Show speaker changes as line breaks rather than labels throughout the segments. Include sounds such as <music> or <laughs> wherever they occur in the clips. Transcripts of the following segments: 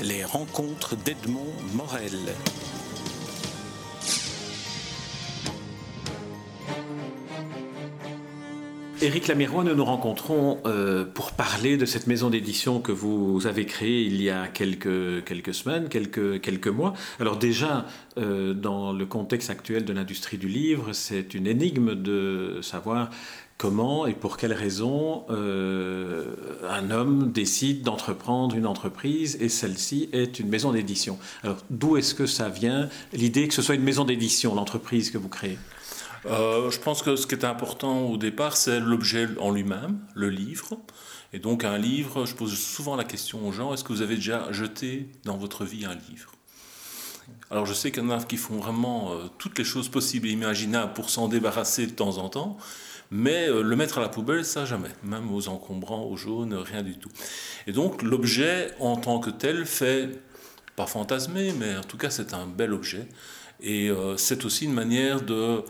Les rencontres d'Edmond Morel.
Éric Lamirois, nous nous rencontrons euh, pour parler de cette maison d'édition que vous avez créée il y a quelques, quelques semaines, quelques, quelques mois. Alors déjà, euh, dans le contexte actuel de l'industrie du livre, c'est une énigme de savoir comment et pour quelles raisons euh, un homme décide d'entreprendre une entreprise et celle-ci est une maison d'édition. Alors d'où est-ce que ça vient, l'idée que ce soit une maison d'édition, l'entreprise que vous créez?
Euh, je pense que ce qui est important au départ, c'est l'objet en lui-même, le livre. Et donc un livre, je pose souvent la question aux gens, est-ce que vous avez déjà jeté dans votre vie un livre? Alors je sais qu'il y en a qui font vraiment euh, toutes les choses possibles et imaginables pour s'en débarrasser de temps en temps, mais euh, le mettre à la poubelle, ça jamais, même aux encombrants, aux jaunes, rien du tout. Et donc l'objet en tant que tel fait, pas fantasmer, mais en tout cas c'est un bel objet. Et c'est aussi une manière de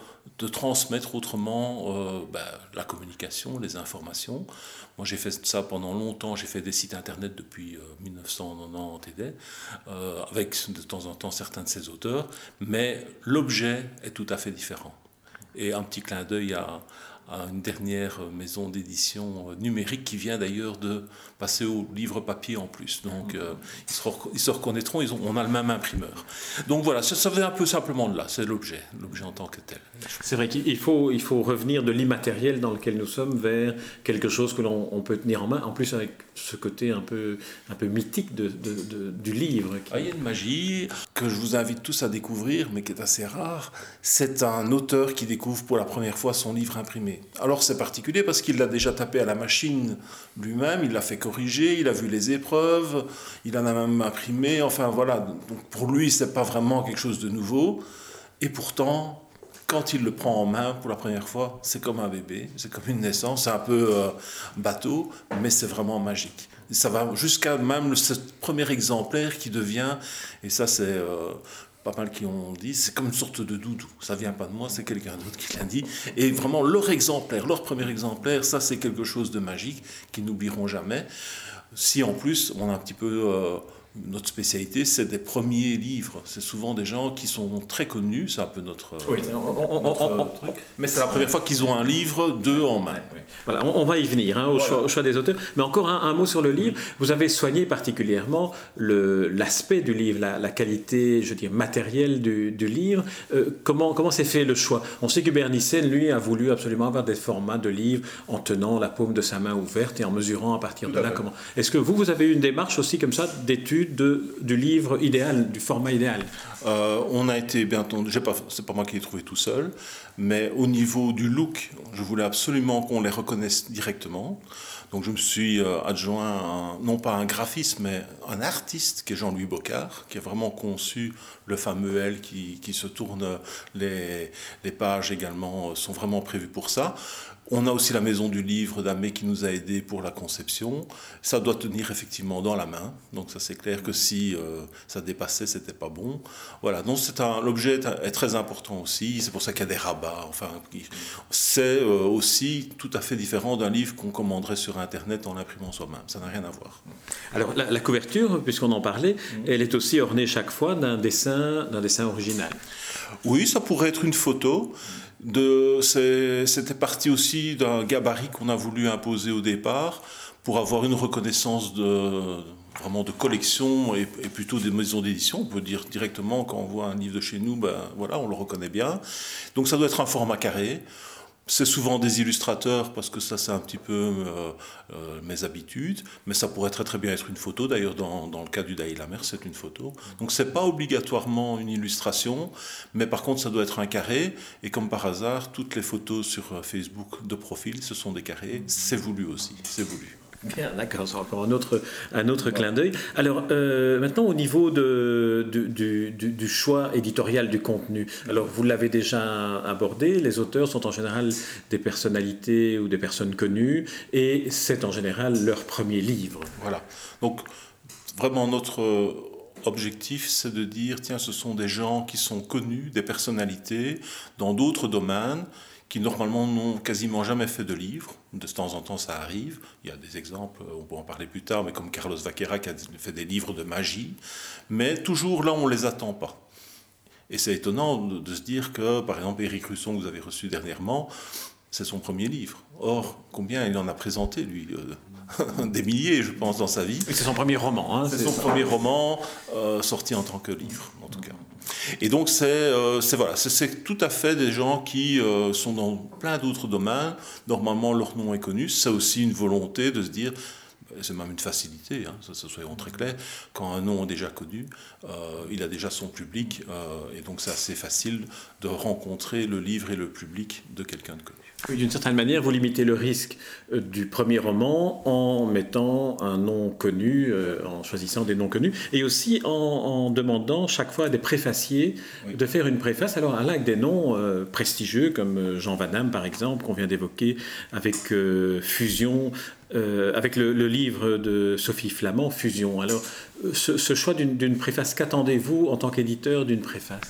transmettre autrement euh, ben, la communication, les informations. Moi, j'ai fait ça pendant longtemps. J'ai fait des sites internet depuis 1990 euh, euh, avec de temps en temps certains de ces auteurs, mais l'objet est tout à fait différent. Et un petit clin d'œil à, à une dernière maison d'édition numérique qui vient d'ailleurs de passer au livre papier en plus. Donc euh, ils, se reconnaîtront, ils ont, on a le même imprimeur. Donc voilà, ça, ça vient un peu simplement de là, c'est l'objet, l'objet en tant que tel.
C'est vrai qu'il faut, il faut revenir de l'immatériel dans lequel nous sommes vers quelque chose que l'on peut tenir en main, en plus avec ce côté un peu, un peu mythique de, du livre.
Ah, il y a une magie que je vous invite tous à découvrir, mais qui est assez rare. C'est un auteur qui découvre pour la première fois son livre imprimé. Alors c'est particulier parce qu'il l'a déjà tapé à la machine lui-même, il l'a fait corriger, il a vu les épreuves, il en a même imprimé. Enfin voilà, donc pour lui c'est pas vraiment quelque chose de nouveau. Et pourtant, quand il le prend en main pour la première fois, c'est comme un bébé, c'est comme une naissance, c'est un peu euh, bateau, mais c'est vraiment magique. ça va jusqu'à même ce premier exemplaire qui devient, et ça c'est euh, pas mal qui ont dit, c'est comme une sorte de doudou. Ça vient pas de moi, c'est quelqu'un d'autre qui l'a dit. Et vraiment, leur exemplaire, leur premier exemplaire, ça c'est quelque chose de magique qu'ils n'oublieront jamais. Si en plus on a un petit peu... Euh, notre spécialité, c'est des premiers livres. C'est souvent des gens qui sont très connus, c'est un peu notre, oui, truc. Mais c'est la première fois qu'ils ont un livre, deux en main.
Voilà, on, va y venir hein, au, choix, des auteurs. Mais encore un, mot sur le livre. Vous avez soigné particulièrement l'aspect du livre, la, qualité, je veux dire, matérielle du, livre. Euh, comment comment s'est fait le choix? On sait que Bernissen, lui, a voulu absolument avoir des formats de livres en tenant la paume de sa main ouverte et en mesurant à partir de là comment. Est-ce que vous, vous avez eu une démarche aussi comme ça d'étude du livre idéal, du format idéal
euh, On a été bien entendu, c'est pas moi qui l'ai trouvé tout seul, mais au niveau du look, je voulais absolument qu'on les reconnaisse directement. Donc je me suis euh, adjoint, non pas un graphiste, mais un artiste qui est Jean-Louis Bocard, qui a vraiment conçu le fameux L qui, se tourne, les, les pages également sont vraiment prévues pour ça. On a aussi la maison du livre d'Amé qui nous a aidés pour la conception. Ça doit tenir effectivement dans la main. Donc ça c'est clair que si euh, ça dépassait, c'était pas bon. Voilà. Donc c'est un l'objet est très important aussi. C'est pour ça qu'il y a des rabats. Enfin, c'est euh, aussi tout à fait différent d'un livre qu'on commanderait sur Internet en l'imprimant soi-même. Ça n'a rien à voir.
Alors la, couverture, puisqu'on en parlait, elle est aussi ornée chaque fois d'un dessin, d'un dessin original.
Oui, ça pourrait être une photo. C'était parti aussi d'un gabarit qu'on a voulu imposer au départ pour avoir une reconnaissance de, vraiment de collection et, plutôt des maisons d'édition. On peut dire directement quand on voit un livre de chez nous, ben voilà, on le reconnaît bien. Donc ça doit être un format carré. C'est souvent des illustrateurs parce que ça c'est un petit peu euh, euh, mes habitudes, mais ça pourrait très très bien être une photo. D'ailleurs dans, dans, le cas du Daïla Mer c'est une photo. Donc c'est pas obligatoirement une illustration, mais par contre ça doit être un carré. Et comme par hasard, toutes les photos sur euh, Facebook de profil ce sont des carrés. C'est voulu aussi, c'est voulu.
Bien, d'accord, c'est encore un autre, un autre clin d'œil. Alors, euh, maintenant, au niveau de, du, du, choix éditorial du contenu, alors vous l'avez déjà abordé, les auteurs sont en général des personnalités ou des personnes connues, et c'est en général leur premier livre.
Voilà. Donc, vraiment, notre objectif, c'est de dire, tiens, ce sont des gens qui sont connus, des personnalités dans d'autres domaines, qui normalement n'ont quasiment jamais fait de livre. De temps en temps, ça arrive. Il y a des exemples, on pourra en parler plus tard, mais comme Carlos Vaquera qui a fait des livres de magie. Mais toujours là, on ne les attend pas. Et c'est étonnant de, se dire que, par exemple, Éric Russon, que vous avez reçu dernièrement, c'est son premier livre. Or, combien il en a présenté, lui euh, <laughs> Des milliers, je pense, dans sa vie.
C'est son premier roman. Hein,
c'est son premier roman euh, sorti en tant que livre, en tout cas. Et donc, c'est euh, voilà, c'est tout à fait des gens qui euh, sont dans plein d'autres domaines. Normalement, leur nom est connu. C'est aussi une volonté de se dire, c'est même une facilité, hein, ça, soyons très clairs, quand un nom est déjà connu, euh, il a déjà son public, et donc c'est assez facile de rencontrer le livre et le public de quelqu'un de connu.
Oui, d'une certaine manière, vous limitez le risque euh, du premier roman en mettant un nom connu, euh, en choisissant des noms connus, et aussi en, demandant chaque fois à des préfaciers de faire une préface. Alors, là, avec des noms euh, prestigieux, comme Jean Van Damme, par exemple, qu'on vient d'évoquer, avec Fusion, avec le, livre de Sophie Flamand, Fusion. Alors, ce, ce choix d'une préface, qu'attendez-vous en tant qu'éditeur d'une préface?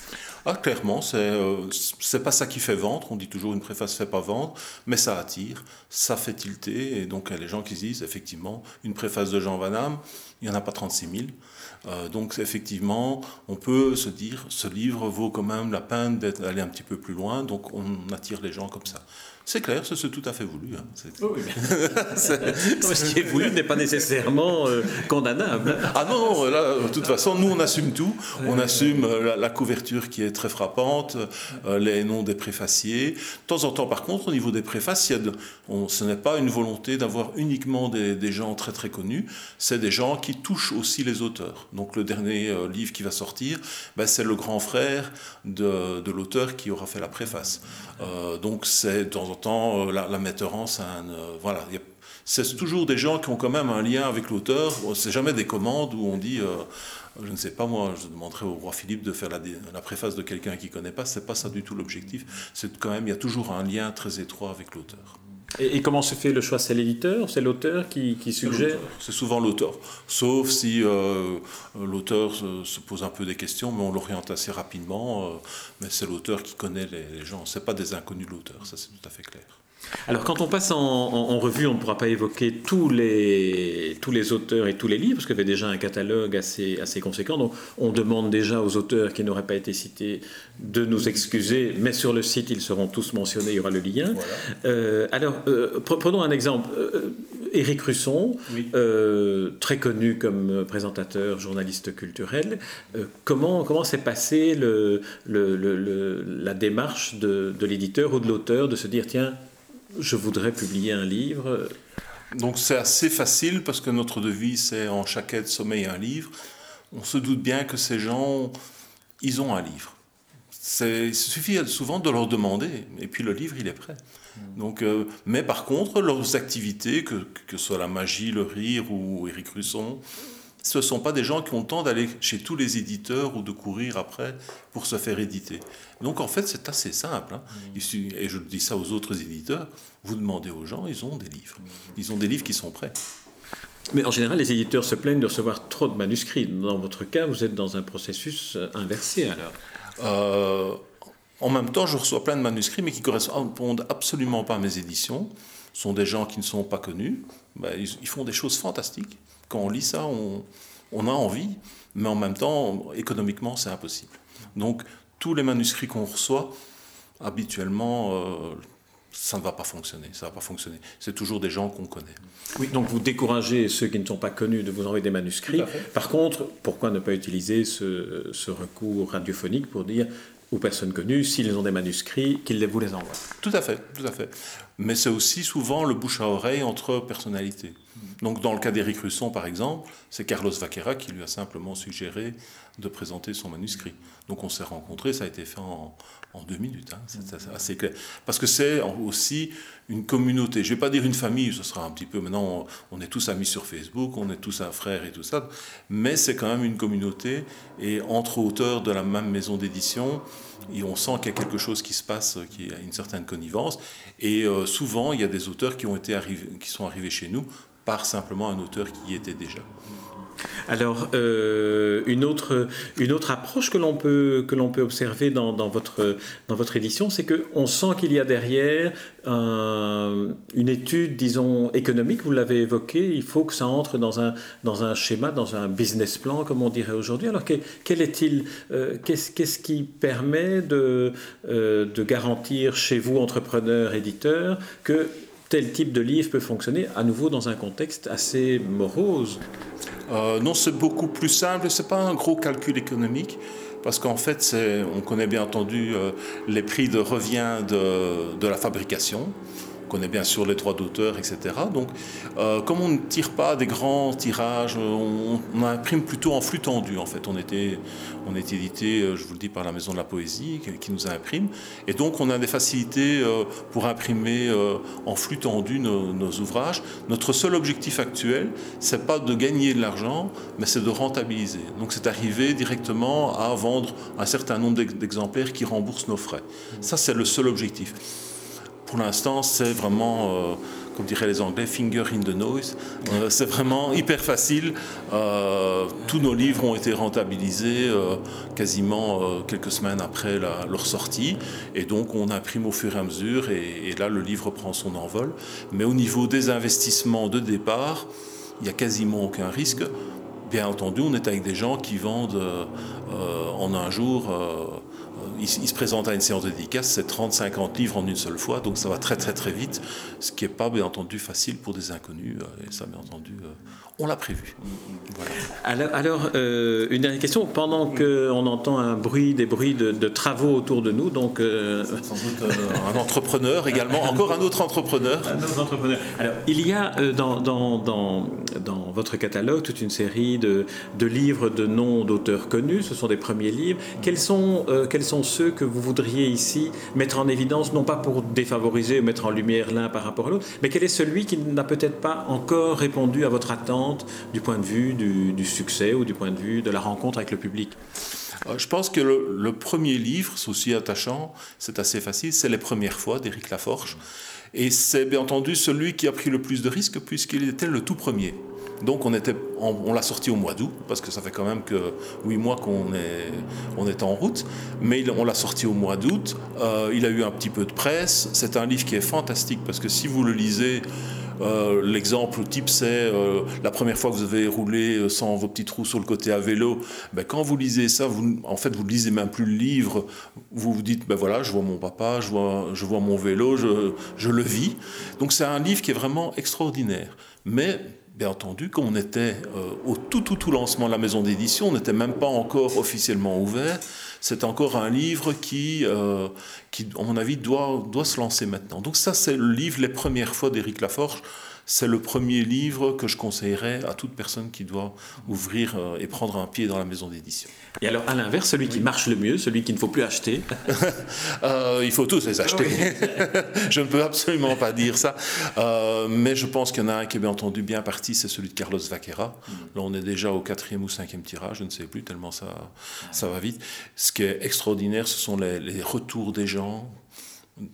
Ah, clairement, c'est euh, c'est pas ça qui fait vendre. On dit toujours une préface fait pas vendre, mais ça attire, ça fait tilter. Et donc, il y a les gens qui disent effectivement, une préface de Jean Van il n'y en a pas 36 000. Euh, donc, effectivement, on peut se dire, ce livre vaut quand même la peine d'aller un petit peu plus loin. Donc, on attire les gens comme ça. C'est clair, c'est tout à fait voulu. Hein.
Oui, <laughs> ce qui est voulu n'est pas nécessairement euh, condamnable.
Ah non, là, de toute façon, nous, on assume tout. On assume euh, la, couverture qui est très frappante, euh, les noms des préfaciers. De temps en temps, par contre, au niveau des préfaces, il y a de, on, ce n'est pas une volonté d'avoir uniquement des, gens très très connus, c'est des gens qui touchent aussi les auteurs. Donc le dernier livre qui va sortir, ben, c'est le grand frère de, de l'auteur qui aura fait la préface. donc c'est dans temps euh, la, la metteur en scène. Euh, voilà, c'est toujours des gens qui ont quand même un lien avec l'auteur. C'est jamais des commandes où on dit, euh, je ne sais pas moi, je demanderais au roi Philippe de faire la, la préface de quelqu'un qui connaît pas. C'est pas ça du tout l'objectif. C'est quand même, il y a toujours un lien très étroit avec l'auteur.
Et, comment se fait le choix? C'est l'éditeur C'est l'auteur qui, suggère?
C'est souvent l'auteur. Sauf si l'auteur se, pose un peu des questions, mais on l'oriente assez rapidement. mais c'est l'auteur qui connaît les, les gens. Ce pas des inconnus de l'auteur, ça c'est tout à fait clair.
Alors quand on passe en, revue, on ne pourra pas évoquer tous les, tous les auteurs et tous les livres, parce qu'il y avait déjà un catalogue assez, assez conséquent. Donc on demande déjà aux auteurs qui n'auraient pas été cités de nous excuser, mais sur le site, ils seront tous mentionnés, il y aura le lien. Euh, alors euh, prenons un exemple. Euh, Éric Russon, très connu comme présentateur, journaliste culturel. comment comment s'est passée le, la démarche de, de l'éditeur ou de l'auteur de se dire tiens je voudrais publier un livre.
Donc c'est assez facile parce que notre devise c'est en chaque aide sommeil un livre. On se doute bien que ces gens, ils ont un livre. Il suffit souvent de leur demander et puis le livre il est prêt. Donc, euh, mais par contre, leurs activités, que, que ce soit la magie, le rire ou Éric Russon, ce ne sont pas des gens qui ont le temps d'aller chez tous les éditeurs ou de courir après pour se faire éditer. Donc en fait, c'est assez simple. Hein. Mm. Et je dis ça aux autres éditeurs, vous demandez aux gens, ils ont des livres. Mm. Ils ont des livres qui sont prêts.
Mais en général, les éditeurs se plaignent de recevoir trop de manuscrits. Dans votre cas, vous êtes dans un processus euh, inversé alors
euh, En même temps, je reçois plein de manuscrits, mais qui ne correspondent absolument pas à mes éditions. Ce sont des gens qui ne sont pas connus. Ben, ils font des choses fantastiques quand on lit ça, on, a envie, mais en même temps, économiquement, c'est impossible. Donc, tous les manuscrits qu'on reçoit, habituellement, euh, ça ne va pas fonctionner. Ça va pas fonctionner. C'est toujours des gens qu'on connaît.
Oui, donc vous découragez ceux qui ne sont pas connus de vous envoyer des manuscrits. Par contre, pourquoi ne pas utiliser ce, ce recours radiophonique pour dire aux personnes connues, s'ils ont des manuscrits, qu'ils vous les envoient.
Tout à fait, tout à fait. Mais c'est aussi souvent le bouche à oreille entre personnalités. Donc dans le cas d'Éric Russon, par exemple, c'est Carlos Vaquera qui lui a simplement suggéré de présenter son manuscrit. Donc on s'est rencontrés, ça a été fait en, deux minutes, hein. c'est assez clair. Parce que c'est aussi une communauté, je ne vais pas dire une famille, ce sera un petit peu, maintenant on, est tous amis sur Facebook, on est tous un frère et tout ça, mais c'est quand même une communauté, et entre auteurs de la même maison d'édition, et on sent qu'il y a quelque chose qui se passe, qui a une certaine connivence, et euh, souvent il y a des auteurs qui, ont été arrivés, qui sont arrivés chez nous par simplement un auteur qui y était déjà.
Alors, euh, une, autre, une autre approche que l'on peut, peut observer dans, dans, votre, dans votre édition, c'est qu'on sent qu'il y a derrière une étude, disons, économique, vous l'avez évoqué, il faut que ça entre dans un, dans un schéma, dans un business plan, comme on dirait aujourd'hui. Alors, quel, est-il euh, qu'est-ce, qu'est-ce qui permet de, euh, de garantir chez vous, entrepreneurs, éditeurs, que tel type de livre peut fonctionner à nouveau dans un contexte assez morose
euh, Non, c'est beaucoup plus simple. Ce n'est pas un gros calcul économique. Parce qu'en fait, on connaît bien entendu euh, les prix de revient de, de la fabrication connaît bien sûr les droits d'auteur, etc. Donc, euh, comme on ne tire pas des grands tirages, on, imprime plutôt en flux tendu. En fait, on était, on est édité, euh, je vous le dis, par la Maison de la Poésie qui, nous imprime, et donc on a des facilités euh, pour imprimer en flux tendu nos, ouvrages. Notre seul objectif actuel, c'est pas de gagner de l'argent, mais c'est de rentabiliser. Donc, c'est d'arriver directement à vendre un certain nombre d'exemplaires qui remboursent nos frais. Ça, c'est le seul objectif pour l'instant, c'est vraiment, euh, comme diraient les Anglais, finger in the noise. Euh, c'est vraiment hyper facile. Euh, tous nos livres ont été rentabilisés quasiment quelques semaines après leur sortie. Et donc, on imprime au fur et à mesure. Et, et, là, le livre prend son envol. Mais au niveau des investissements de départ, il n'y a quasiment aucun risque. Bien entendu, on est avec des gens qui vendent en un jour il, se présente à une séance de dédicace, c'est 30-50 livres en une seule fois, donc ça va très très très vite, ce qui n'est pas bien entendu facile pour des inconnus, euh, et ça bien entendu, euh, on l'a prévu.
Alors, euh, une dernière question, pendant qu'on entend un bruit, des bruits de, travaux autour de nous, donc...
Sans doute un entrepreneur également, encore un autre entrepreneur.
Un autre entrepreneur. Alors, il y a dans, dans, dans, dans, votre catalogue toute une série de, de livres de noms d'auteurs connus, ce sont des premiers livres. Quels sont, quels sont ceux que vous voudriez ici mettre en évidence, non pas pour défavoriser ou mettre en lumière l'un par rapport à l'autre, mais quel est celui qui n'a peut-être pas encore répondu à votre attente du point de vue du, succès ou du point de vue de la rencontre avec le public?
Euh, je pense que le, premier livre, c'est aussi attachant, c'est assez facile, c'est Les Premières fois d'Éric Laforge. Et c'est bien entendu celui qui a pris le plus de risques puisqu'il était le tout premier. Donc on, l'a sorti au mois d'août, parce que ça fait quand même que huit mois qu'on est, on est en route. Mais on l'a sorti au mois d'août. Euh, il a eu un petit peu de presse. C'est un livre qui est fantastique, parce que si vous le lisez, euh, l'exemple type, c'est euh, la première fois que vous avez roulé sans vos petits trous sur le côté à vélo. Ben, quand vous lisez ça, vous, en fait, vous ne lisez même plus le livre. Vous vous dites, ben voilà, je vois mon papa, je vois, je vois mon vélo, je, je le vis. Donc c'est un livre qui est vraiment extraordinaire. Mais bien entendu, quand on était euh, au tout, tout, tout lancement de la maison d'édition, on n'était même pas encore officiellement ouvert. C'est encore un livre qui, euh, qui, à mon avis, doit, doit se lancer maintenant. Donc ça, c'est le livre Les premières fois d'Éric Laforge c'est le premier livre que je conseillerais à toute personne qui doit ouvrir euh, et prendre un pied dans la maison d'édition.
Et alors, à l'inverse, celui qui marche le mieux, celui qu'il ne faut plus acheter <laughs>
euh, Il faut tous les acheter. <laughs> je ne peux absolument pas dire ça. Euh, mais je pense qu'il y en a un qui est bien entendu bien parti, c'est celui de Carlos Vaquera. Mm. Là, on est déjà au quatrième ou cinquième tirage, je ne sais plus, tellement ça, ça va vite. Ce qui est extraordinaire, ce sont les, les retours des gens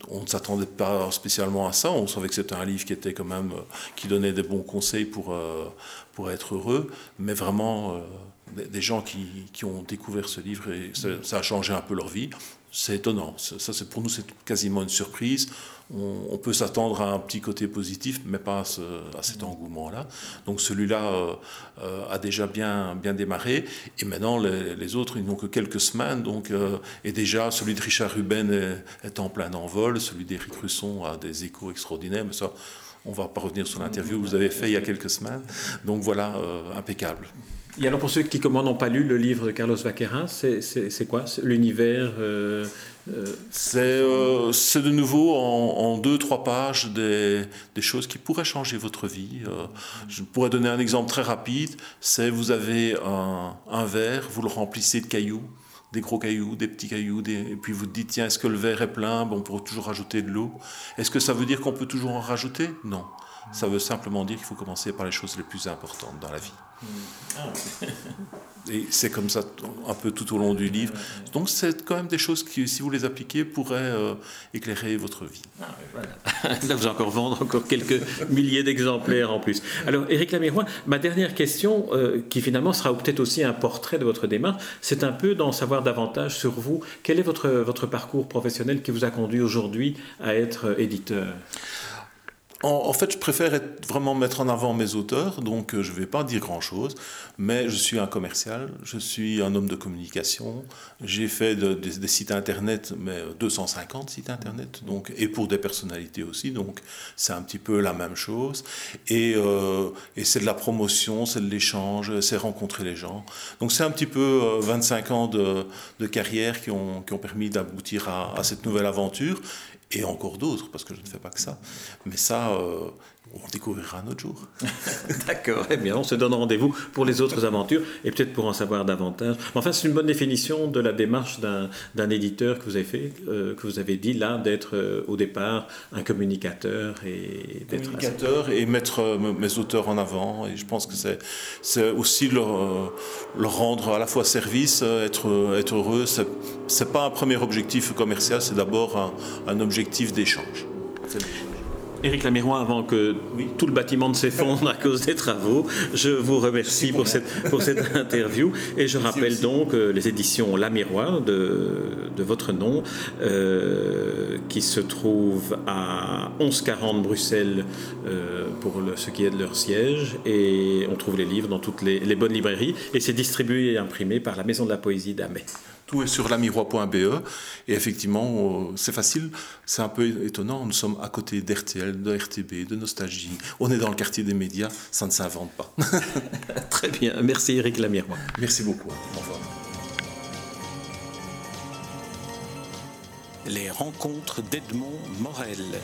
on ne s'attendait pas spécialement à ça. On savait que c'était un livre qui était quand même euh, qui donnait des bons conseils pour euh, pour être heureux, mais vraiment euh, des, gens qui, qui, ont découvert ce livre et ça, a changé un peu leur vie. C'est étonnant. Ça, c'est pour nous, c'est quasiment une surprise on, peut s'attendre à un petit côté positif, mais pas à, cet engouement-là. Donc celui-là euh, euh, a déjà bien, bien démarré. Et maintenant, les, autres, ils n'ont que quelques semaines. Donc, euh, et déjà, celui de Richard Ruben est, en plein envol. Celui d'Éric Russon a des échos extraordinaires. Mais ça, on ne va pas revenir sur l'interview que vous avez fait il y a quelques semaines. Donc voilà, impeccable.
Et alors pour ceux qui, comme n'ont pas lu le livre de Carlos Vaquerin, c'est quoi L'univers euh,
euh, euh, C'est de nouveau en, deux, trois pages des, choses qui pourraient changer votre vie. je pourrais donner un exemple très rapide. C'est vous avez un, verre, vous le remplissez de cailloux des gros cailloux, des petits cailloux, et puis vous dites, tiens, est-ce que le verre est plein? Bon, On pourrait toujours rajouter de l'eau. Est-ce que ça veut dire qu'on peut toujours en rajouter? Non. Ça veut simplement dire qu'il faut commencer par les choses les plus importantes dans la vie. Et c'est comme ça un peu tout au long du livre. Donc c'est quand même des choses qui, si vous les appliquez, pourraient euh, éclairer votre vie.
Ah, <laughs> Là, vous allez encore vendre encore quelques milliers d'exemplaires en plus. Alors, Éric Lamirois, ma dernière question, euh, qui finalement sera peut-être aussi un portrait de votre démarche, c'est un peu d'en savoir davantage sur vous. Quel est votre, votre parcours professionnel qui vous a conduit aujourd'hui à être éditeur?
En, fait, je préfère vraiment mettre en avant mes auteurs, donc euh, je ne vais pas dire grand-chose, mais je suis un commercial, je suis un homme de communication, j'ai fait des sites internet, mais 250 sites internet, donc, et pour des personnalités aussi, donc c'est un petit peu la même chose. Et, euh, et c'est de la promotion, c'est de l'échange, c'est rencontrer les gens. Donc c'est un petit peu 25 euh, ans de, carrière qui ont, permis d'aboutir à cette nouvelle aventure et encore d'autres, parce que je ne fais pas que ça. Mais ça, euh, on découvrira un autre jour. <laughs>
D'accord, eh bien, on se donne rendez-vous pour les autres aventures et peut-être pour en savoir davantage. Enfin, c'est une bonne définition de la démarche d'un éditeur que vous avez fait, euh, que vous avez dit là, d'être euh, au départ un communicateur et
d'être. Communicateur et mettre euh, mes auteurs en avant. Et je pense que c'est aussi leur, leur, rendre à la fois service, être, être heureux. C'est pas un premier objectif commercial, c'est d'abord un, un objectif d'échange.
Éric Lamirois, avant que tout le bâtiment ne s'effondre à cause des travaux, je vous remercie pour cette, pour cette <laughs> interview. Et je rappelle donc euh, les éditions Lamirois de, de votre nom, euh, qui se trouvent à 1140 Bruxelles euh, pour ce qui est de leur siège. Et on trouve les livres dans toutes les, les bonnes librairies. Et c'est distribué et imprimé par la Maison de la Poésie d'Amé.
Tout est sur lamirois.be. Et effectivement, c'est facile. C'est un peu étonnant. Nous sommes à côté d'RTL, de RTB, de Nostalgie. On est dans le quartier des médias. Ça ne s'invente pas. <laughs>
Très bien. Merci Eric Lamirois.
Merci beaucoup. Au revoir.
Les rencontres d'Edmond Morel.